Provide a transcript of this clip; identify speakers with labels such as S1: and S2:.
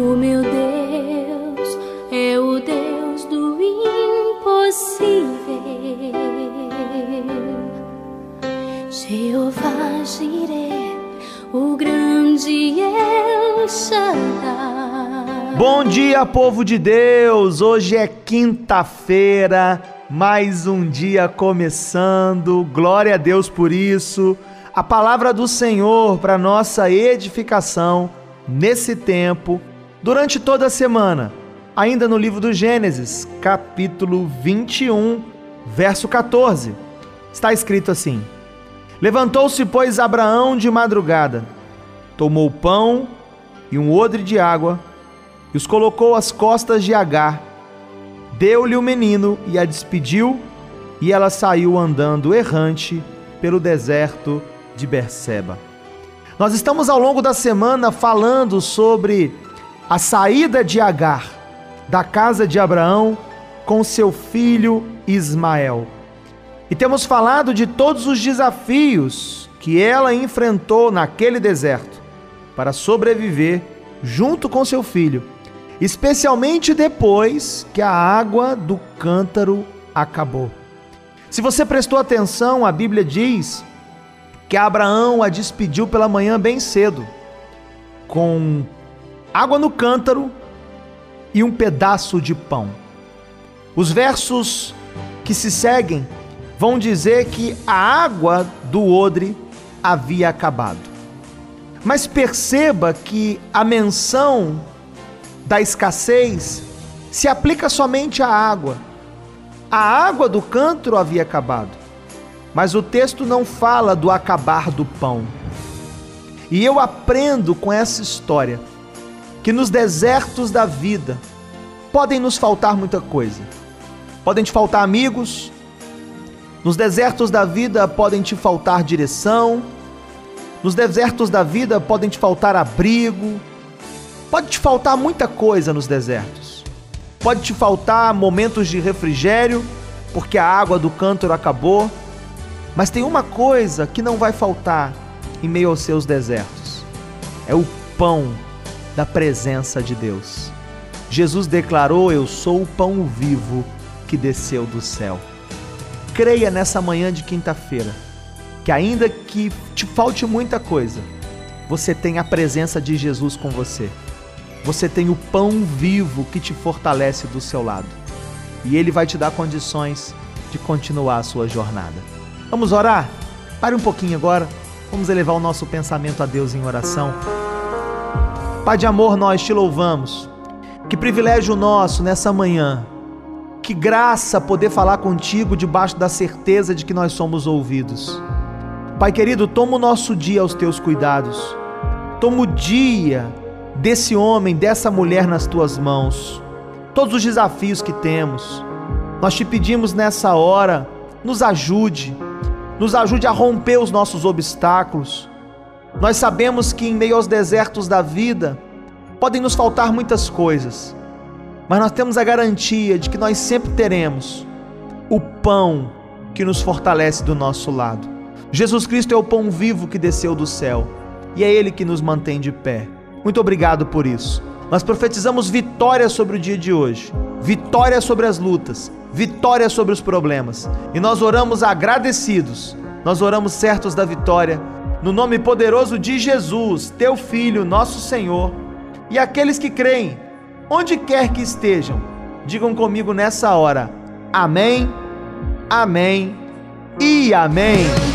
S1: O meu Deus é o Deus do impossível. Jeová Jireh, o grande El Shaddai.
S2: Bom dia, povo de Deus! Hoje é quinta-feira, mais um dia começando. Glória a Deus por isso. A palavra do Senhor para nossa edificação nesse tempo durante toda a semana, ainda no livro do Gênesis, capítulo 21, verso 14. Está escrito assim: Levantou-se, pois, Abraão de madrugada, tomou pão e um odre de água e os colocou às costas de Agar. Deu-lhe o menino e a despediu, e ela saiu andando errante pelo deserto de Berseba. Nós estamos ao longo da semana falando sobre a saída de Agar da casa de Abraão com seu filho Ismael. E temos falado de todos os desafios que ela enfrentou naquele deserto para sobreviver junto com seu filho, especialmente depois que a água do cântaro acabou. Se você prestou atenção, a Bíblia diz que Abraão a despediu pela manhã bem cedo, com água no cântaro e um pedaço de pão. Os versos que se seguem vão dizer que a água do odre havia acabado. Mas perceba que a menção da escassez se aplica somente à água. A água do cântaro havia acabado, mas o texto não fala do acabar do pão. E eu aprendo com essa história que nos desertos da vida podem nos faltar muita coisa. Podem te faltar amigos, nos desertos da vida podem te faltar direção, nos desertos da vida podem te faltar abrigo, pode te faltar muita coisa nos desertos. Pode te faltar momentos de refrigério, porque a água do cântaro acabou. Mas tem uma coisa que não vai faltar em meio aos seus desertos: é o pão da presença de Deus. Jesus declarou: Eu sou o pão vivo que desceu do céu. Creia nessa manhã de quinta-feira que, ainda que te falte muita coisa, você tem a presença de Jesus com você. Você tem o pão vivo que te fortalece do seu lado. E ele vai te dar condições de continuar a sua jornada. Vamos orar? Pare um pouquinho agora. Vamos elevar o nosso pensamento a Deus em oração. Pai de amor, nós te louvamos. Que privilégio nosso nessa manhã. Que graça poder falar contigo debaixo da certeza de que nós somos ouvidos. Pai querido, toma o nosso dia aos teus cuidados. Toma o dia desse homem, dessa mulher nas tuas mãos. Todos os desafios que temos. Nós te pedimos nessa hora, nos ajude. Nos ajude a romper os nossos obstáculos nós sabemos que em meio aos desertos da vida podem nos faltar muitas coisas, mas nós temos a garantia de que nós sempre teremos o pão que nos fortalece do nosso lado. Jesus Cristo é o pão vivo que desceu do céu e é Ele que nos mantém de pé. Muito obrigado por isso. Nós profetizamos vitória sobre o dia de hoje, vitória sobre as lutas, vitória sobre os problemas. E nós oramos agradecidos, nós oramos certos da vitória no nome poderoso de Jesus, teu Filho, nosso Senhor, e aqueles que creem, onde quer que estejam, digam comigo nessa hora: Amém, Amém e Amém.